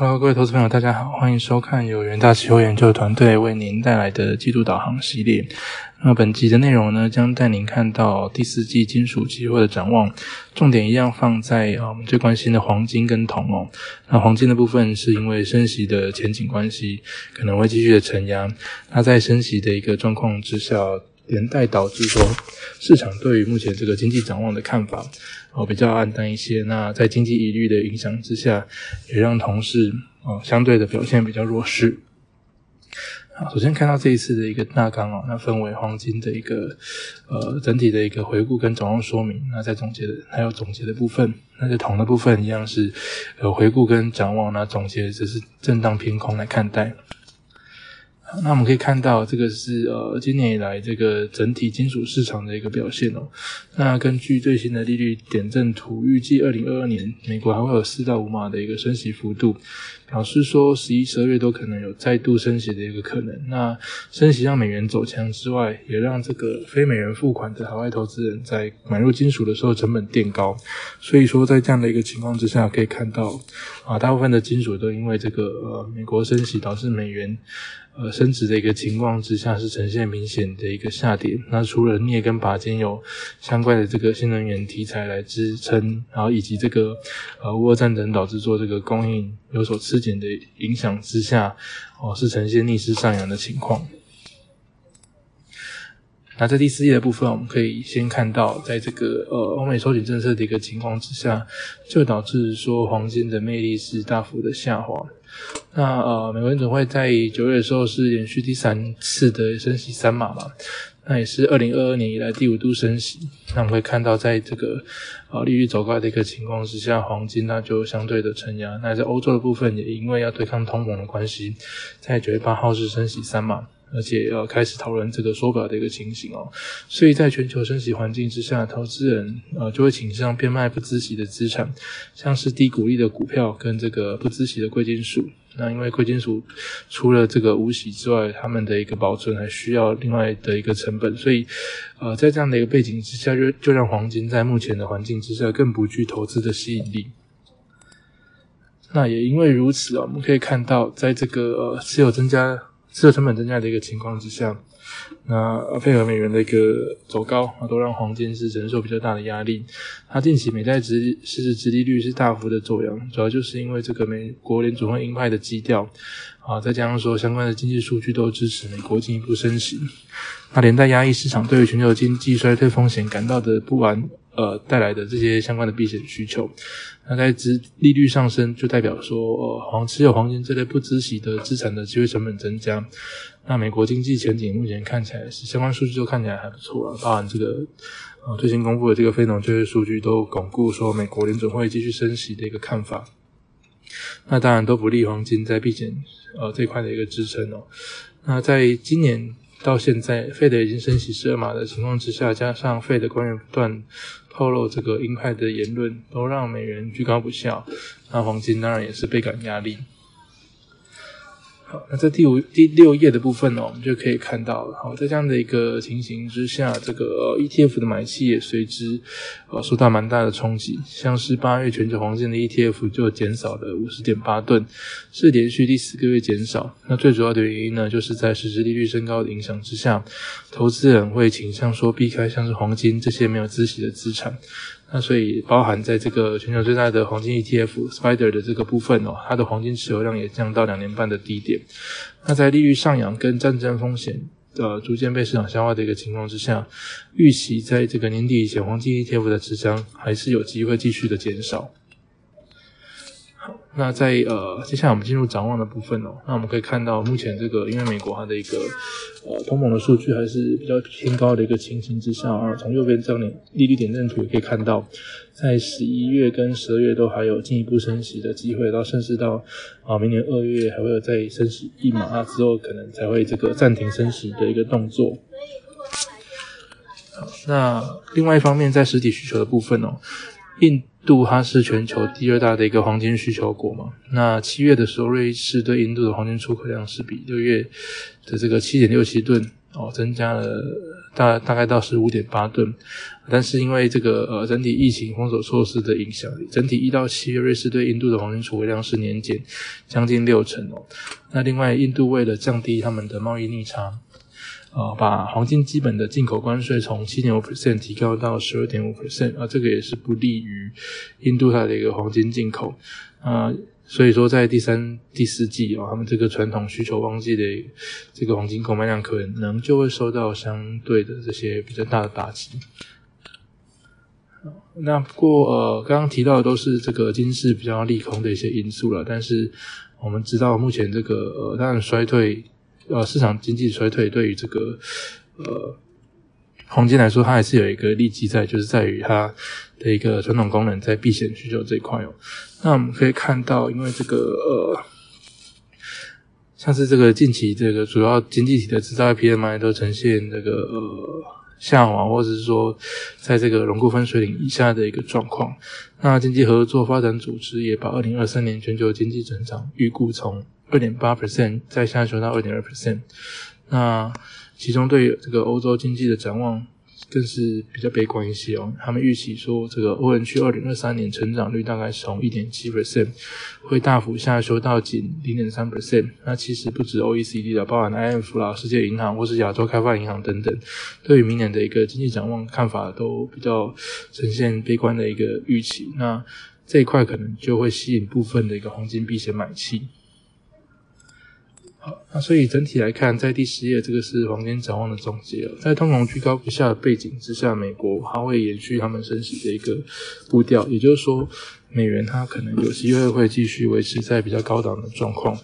Hello，各位投资朋友，大家好，欢迎收看由元大期货研究团队为您带来的季度导航系列。那本集的内容呢，将带您看到第四季金属期货的展望，重点一样放在啊我们最关心的黄金跟铜哦。那黄金的部分是因为升息的前景关系，可能会继续的承压。那在升息的一个状况之下，连带导致说市场对于目前这个经济展望的看法哦比较暗淡一些。那在经济疑虑的影响之下，也让同事哦相对的表现比较弱势。好，首先看到这一次的一个大纲哦，那分为黄金的一个呃整体的一个回顾跟展望说明。那在总结的还有总结的部分，那在铜的部分一样是呃回顾跟展望，那总结只是震荡偏空来看待。那我们可以看到，这个是呃今年以来这个整体金属市场的一个表现哦。那根据最新的利率点阵图，预计二零二二年美国还会有四到五码的一个升息幅度，表示说十一、十二月都可能有再度升息的一个可能。那升息让美元走强之外，也让这个非美元付款的海外投资人在买入金属的时候成本垫高。所以说，在这样的一个情况之下，可以看到啊，大部分的金属都因为这个呃美国升息导致美元。呃，升值的一个情况之下是呈现明显的一个下跌。那除了镍跟钯金有相关的这个新能源题材来支撑，然后以及这个呃俄战争导致做这个供应有所吃紧的影响之下，哦是呈现逆势上扬的情况。那在第四页的部分，我们可以先看到，在这个呃欧美收紧政策的一个情况之下，就导致说黄金的魅力是大幅的下滑。那呃，美国联准会在九月的时候是连续第三次的升息三码嘛，那也是二零二二年以来第五度升息。那我们会看到，在这个啊利率走高的一个情况之下，黄金那就相对的承压。那在欧洲的部分，也因为要对抗通膨的关系，在九月八号是升息三码。而且要开始讨论这个缩表的一个情形哦，所以在全球升息环境之下，投资人呃就会倾向变卖不孳息的资产，像是低股利的股票跟这个不孳息的贵金属。那因为贵金属除了这个无息之外，他们的一个保存还需要另外的一个成本，所以呃在这样的一个背景之下，就就让黄金在目前的环境之下更不具投资的吸引力。那也因为如此啊，我们可以看到，在这个呃持有增加。持有成本增加的一个情况之下，那配合美元的一个走高啊，都让黄金是承受比较大的压力。它近期美债值实质殖利率是大幅的走扬，主要就是因为这个美国联储会鹰派的基调啊，再加上说相关的经济数据都支持美国进一步升息，那连带压抑市场对于全球经济衰退风险感到的不安。呃，带来的这些相关的避险需求，那在资利率上升，就代表说，呃，黄持有黄金这类不孳息的资产的机会成本增加。那美国经济前景目前看起来是相关数据都看起来还不错啊，当然这个呃最新公布的这个非农就业数据都巩固说美国联准会继续升息的一个看法。那当然都不利黄金在避险呃这块的一个支撑哦。那在今年到现在，费德已经升息十二码的情况之下，加上费德官员不断。透露这个鹰派的言论，都让美元居高不下，那黄金当然也是倍感压力。好，那在第五、第六页的部分呢，我们就可以看到了，好，在这样的一个情形之下，这个 ETF 的买气也随之呃受到蛮大的冲击。像是八月全球黄金的 ETF 就减少了五十点八吨，是连续第四个月减少。那最主要的原因呢，就是在实质利率升高的影响之下，投资人会倾向说避开像是黄金这些没有孳息的资产。那所以包含在这个全球最大的黄金 ETF Spider 的这个部分哦，它的黄金持有量也降到两年半的低点。那在利率上扬跟战争风险呃逐渐被市场消化的一个情况之下，预期在这个年底以前，黄金 ETF 的持仓还是有机会继续的减少。那在呃，接下来我们进入展望的部分哦。那我们可以看到，目前这个因为美国它的一个呃通膨的数据还是比较偏高的一个情形之下啊，从右边这张利率点阵图也可以看到，在十一月跟十二月都还有进一步升息的机会，到甚至到啊明年二月还会有再升息一码，之后可能才会这个暂停升息的一个动作。那另外一方面，在实体需求的部分哦，印。度它是全球第二大的一个黄金需求国嘛？那七月的时候，瑞士对印度的黄金出口量是比六月的这个七点六七吨哦，增加了大大概到十五点八吨。但是因为这个呃整体疫情封锁措施的影响，整体一到七月瑞士对印度的黄金储备量是年减将近六成哦。那另外，印度为了降低他们的贸易逆差。呃，把黄金基本的进口关税从七点五 percent 提高到十二点五 percent，啊，这个也是不利于印度它的一个黄金进口啊，所以说在第三、第四季啊，他们这个传统需求旺季的这个黄金购买量可能就会受到相对的这些比较大的打击。那不过呃，刚刚提到的都是这个金市比较利空的一些因素了，但是我们知道目前这个呃，当然衰退。呃，市场经济衰退对于这个呃黄金来说，它还是有一个利基在，就是在于它的一个传统功能在避险需求这一块哦。那我们可以看到，因为这个呃，像是这个近期这个主要经济体的制造业 PMI 都呈现这个呃下滑，或者是说在这个荣枯分水岭以下的一个状况。那经济合作发展组织也把二零二三年全球经济增长预估从二点八 percent 再下修到二点二 percent，那其中对这个欧洲经济的展望更是比较悲观一些哦。他们预期说，这个欧元区二零二三年成长率大概从一点七 percent 会大幅下修到仅零点三 percent。那其实不止 OECD 的，包含 IMF 啦、世界银行或是亚洲开发银行等等，对于明年的一个经济展望看法都比较呈现悲观的一个预期。那这一块可能就会吸引部分的一个黄金避险买气。好那所以整体来看，在第十页这个是黄金展望的总结在通膨居高不下的背景之下，美国还会延续他们升息的一个步调，也就是说，美元它可能有机会会继续维持在比较高档的状况。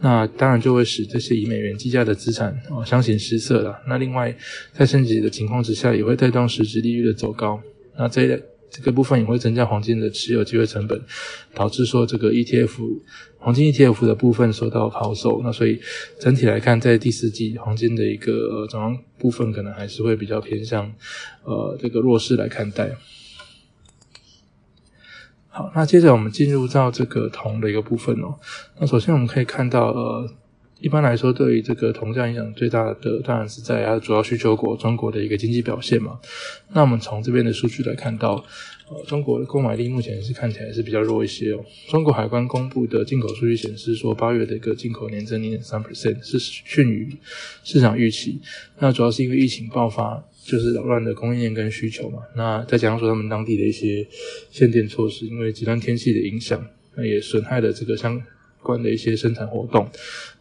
那当然就会使这些以美元计价的资产哦相形失色了。那另外，在升级的情况之下，也会带动实质利率的走高。那这一类这个部分也会增加黄金的持有机会成本，导致说这个 ETF。黄金 ETF 的部分受到抛售，那所以整体来看，在第四季黄金的一个展望部分，可能还是会比较偏向呃这个弱势来看待。好，那接着我们进入到这个铜的一个部分哦。那首先我们可以看到，呃，一般来说，对于这个铜价影响最大的，当然是在它主要需求国中国的一个经济表现嘛。那我们从这边的数据来看到。呃，中国的购买力目前是看起来是比较弱一些哦。中国海关公布的进口数据显示说，八月的一个进口年增零点三 percent，是逊于市场预期。那主要是因为疫情爆发，就是扰乱的供应链跟需求嘛。那再加上说他们当地的一些限电措施，因为极端天气的影响，那也损害了这个相关的一些生产活动。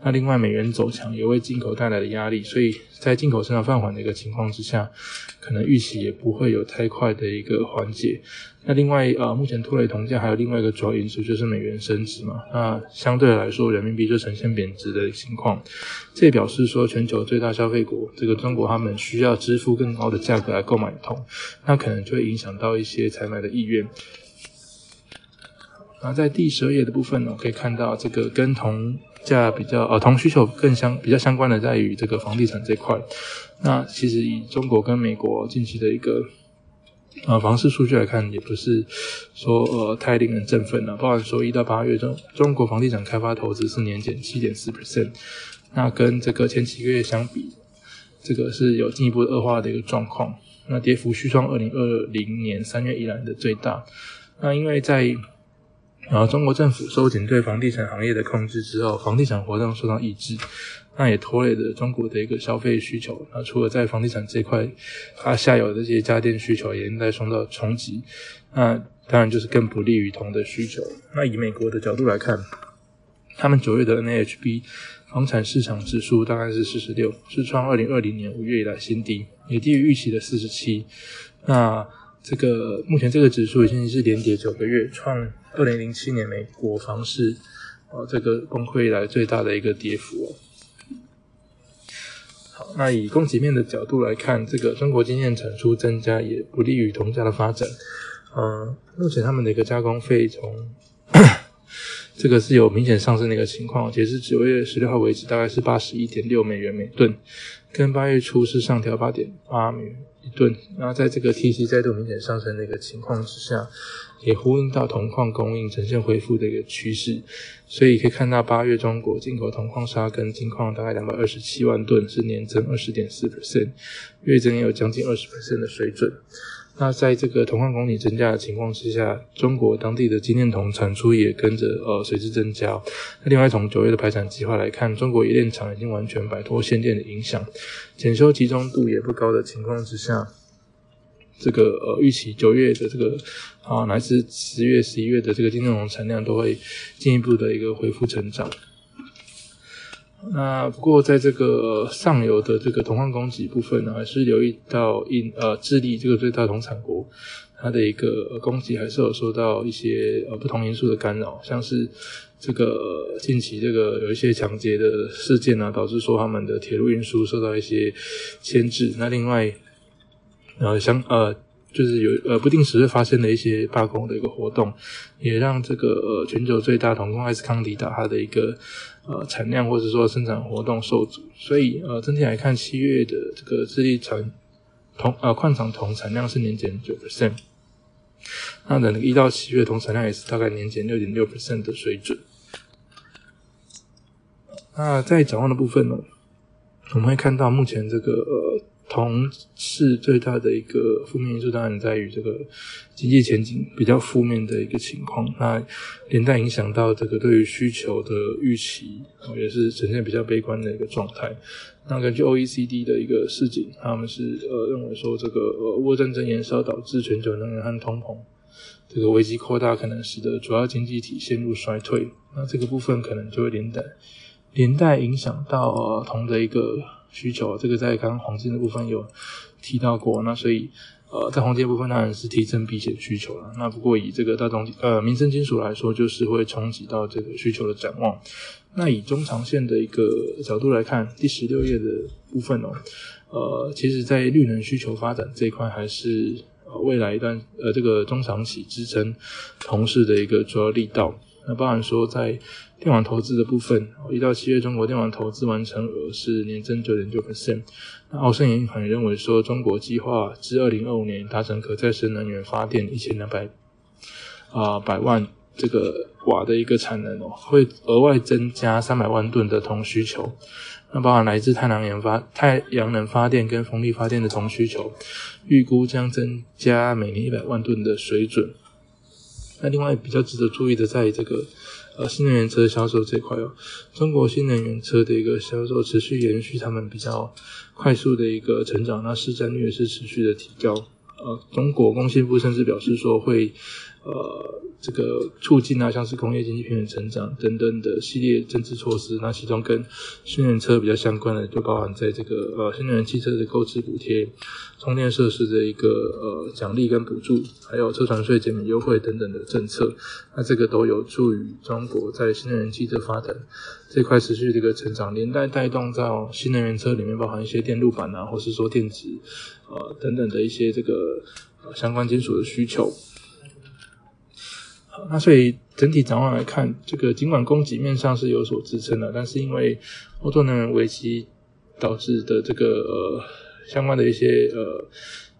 那另外美元走强也为进口带来的压力，所以在进口生产放缓的一个情况之下。可能预期也不会有太快的一个缓解。那另外，呃，目前拖累铜价还有另外一个主要因素就是美元升值嘛。那相对来说，人民币就呈现贬值的情况。这也表示说，全球最大消费国这个中国，他们需要支付更高的价格来购买铜，那可能就会影响到一些采买的意愿。那在第十二页的部分呢，我可以看到这个跟同价比较，呃，同需求更相比较相关的在于这个房地产这块。那其实以中国跟美国近期的一个呃房市数据来看，也不是说呃太令人振奋了。包含说一到八月中，中国房地产开发投资是年减七点四 percent，那跟这个前几个月相比，这个是有进一步恶化的一个状况。那跌幅续创二零二零年三月以来的最大。那因为在然后中国政府收紧对房地产行业的控制之后，房地产活动受到抑制。那也拖累了中国的一个消费需求。那除了在房地产这块，它下游的这些家电需求也应该受到冲击。那当然就是更不利于铜的需求。那以美国的角度来看，他们九月的 NHB 房产市场指数大概是四十六，是创二零二零年五月以来新低，也低于预期的四十七。那这个目前这个指数已经是连跌九个月，创二零零七年美国房市啊这个崩溃以来最大的一个跌幅哦。好那以供给面的角度来看，这个中国经验产出增加也不利于铜价的发展。嗯，目前他们的一个加工费从 这个是有明显上升的一个情况，截至九月十六号为止，大概是八十一点六美元每吨，跟八月初是上调八点八美元，一吨。然后在这个 TC 再度明显上升的一个情况之下，也呼应到铜矿供应呈现恢复的一个趋势。所以可以看到，八月中国进口铜矿砂跟金矿大概两百二十七万吨，是年增二十点四 percent，月增也有将近二十 percent 的水准。那在这个铜矿供给增加的情况之下，中国当地的精炼铜产出也跟着呃随之增加。那另外从九月的排产计划来看，中国冶炼厂已经完全摆脱限电的影响，检修集中度也不高的情况之下，这个呃预期九月的这个啊乃至十月、十一月的这个精炼铜产量都会进一步的一个恢复成长。那不过，在这个上游的这个铜矿供给部分呢，还是留意到印呃智利这个最大铜产国，它的一个供给还是有受到一些呃不同因素的干扰，像是这个近期这个有一些抢劫的事件啊，导致说他们的铁路运输受到一些牵制。那另外，呃相呃就是有呃不定时会发生的一些罢工的一个活动，也让这个呃全球最大铜矿埃斯康迪达它的一个。呃，产量或者说生产活动受阻，所以呃，整体来看，七月的这个智利产铜呃矿产铜产量是年减九 percent，那等一到七月铜产量也是大概年减六点六 percent 的水准。那在展望的部分呢，我们会看到目前这个呃。同是最大的一个负面因素，当然在于这个经济前景比较负面的一个情况，那连带影响到这个对于需求的预期，也是呈现比较悲观的一个状态。那根据 OECD 的一个市井，他们是呃认为说，这个呃俄战争延烧导致全球能源和通膨这个危机扩大，可能使得主要经济体陷入衰退。那这个部分可能就会连带连带影响到呃铜的一个。需求，这个在刚刚黄金的部分有提到过，那所以呃，在黄金部分当然是提升避险需求了。那不过以这个大宗呃民生金属来说，就是会冲击到这个需求的展望。那以中长线的一个角度来看，第十六页的部分哦，呃，其实在绿能需求发展这一块，还是未来一段呃这个中长期支撑同市的一个主要力道。那包含说在电网投资的部分，一到七月，中国电网投资完成额是年增九点九 percent。那澳盛银行认为说，中国计划至二零二五年达成可再生能源发电一千两百啊百万这个瓦的一个产能哦，会额外增加三百万吨的铜需求。那包含来自太阳能发太阳能发电跟风力发电的铜需求，预估将增加每年一百万吨的水准。那另外比较值得注意的，在这个。呃，新能源车销售这块哦，中国新能源车的一个销售持续延续他们比较快速的一个成长，那市占率也是持续的提高。呃，中国工信部甚至表示说会。呃，这个促进啊，像是工业经济平稳成长等等的系列政策措施，那其中跟新能源车比较相关的，就包含在这个呃新能源汽车的购置补贴、充电设施的一个呃奖励跟补助，还有车船税减免优惠等等的政策，那这个都有助于中国在新能源汽车发展这块持续的一个成长，连带带动到新能源车里面包含一些电路板啊，或是说电子呃等等的一些这个相关金属的需求。那所以整体展望来看，这个尽管供给面上是有所支撑的，但是因为欧洲能源危机导致的这个呃相关的一些呃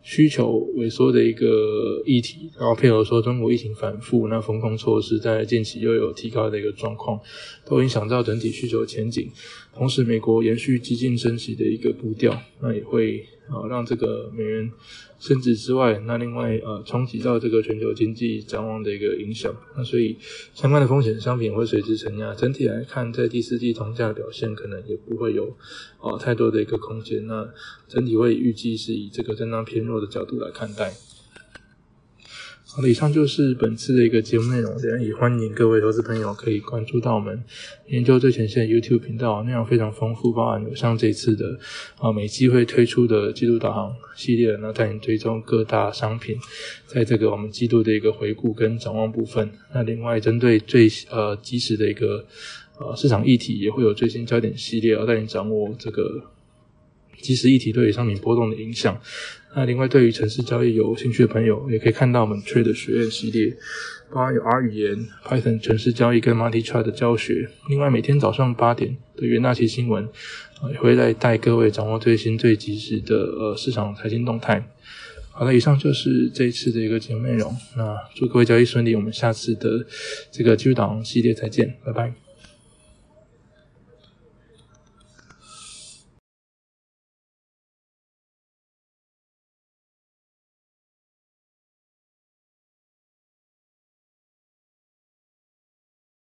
需求萎缩的一个议题，然后配合说中国疫情反复，那风控措施在近期又有提高的一个状况，都影响到整体需求前景。同时，美国延续激进升息的一个步调，那也会啊让这个美元。升值之外，那另外呃冲击到这个全球经济展望的一个影响，那所以相关的风险商品会随之承压。整体来看，在第四季铜价表现可能也不会有啊太多的一个空间。那整体会预计是以这个震荡偏弱的角度来看待。好以上就是本次的一个节目内容。也欢迎各位投资朋友可以关注到我们研究最前线 YouTube 频道，内容非常丰富，包含有像这次的啊每机会推出的季度导航系列，那带你追踪各大商品，在这个我们季度的一个回顾跟展望部分。那另外针对最呃及时的一个呃市场议题，也会有最新焦点系列，要带你掌握这个即时议题对于商品波动的影响。那另外，对于城市交易有兴趣的朋友，也可以看到我们 Trade 学院系列，包含有 R 语言、Python 城市交易跟 Multi Trade 的教学。另外，每天早上八点的元大期新闻，也会来带各位掌握最新最及时的呃市场财经动态。好了，以上就是这一次的一个节目内容。那祝各位交易顺利，我们下次的这个技术导航系列再见，拜拜。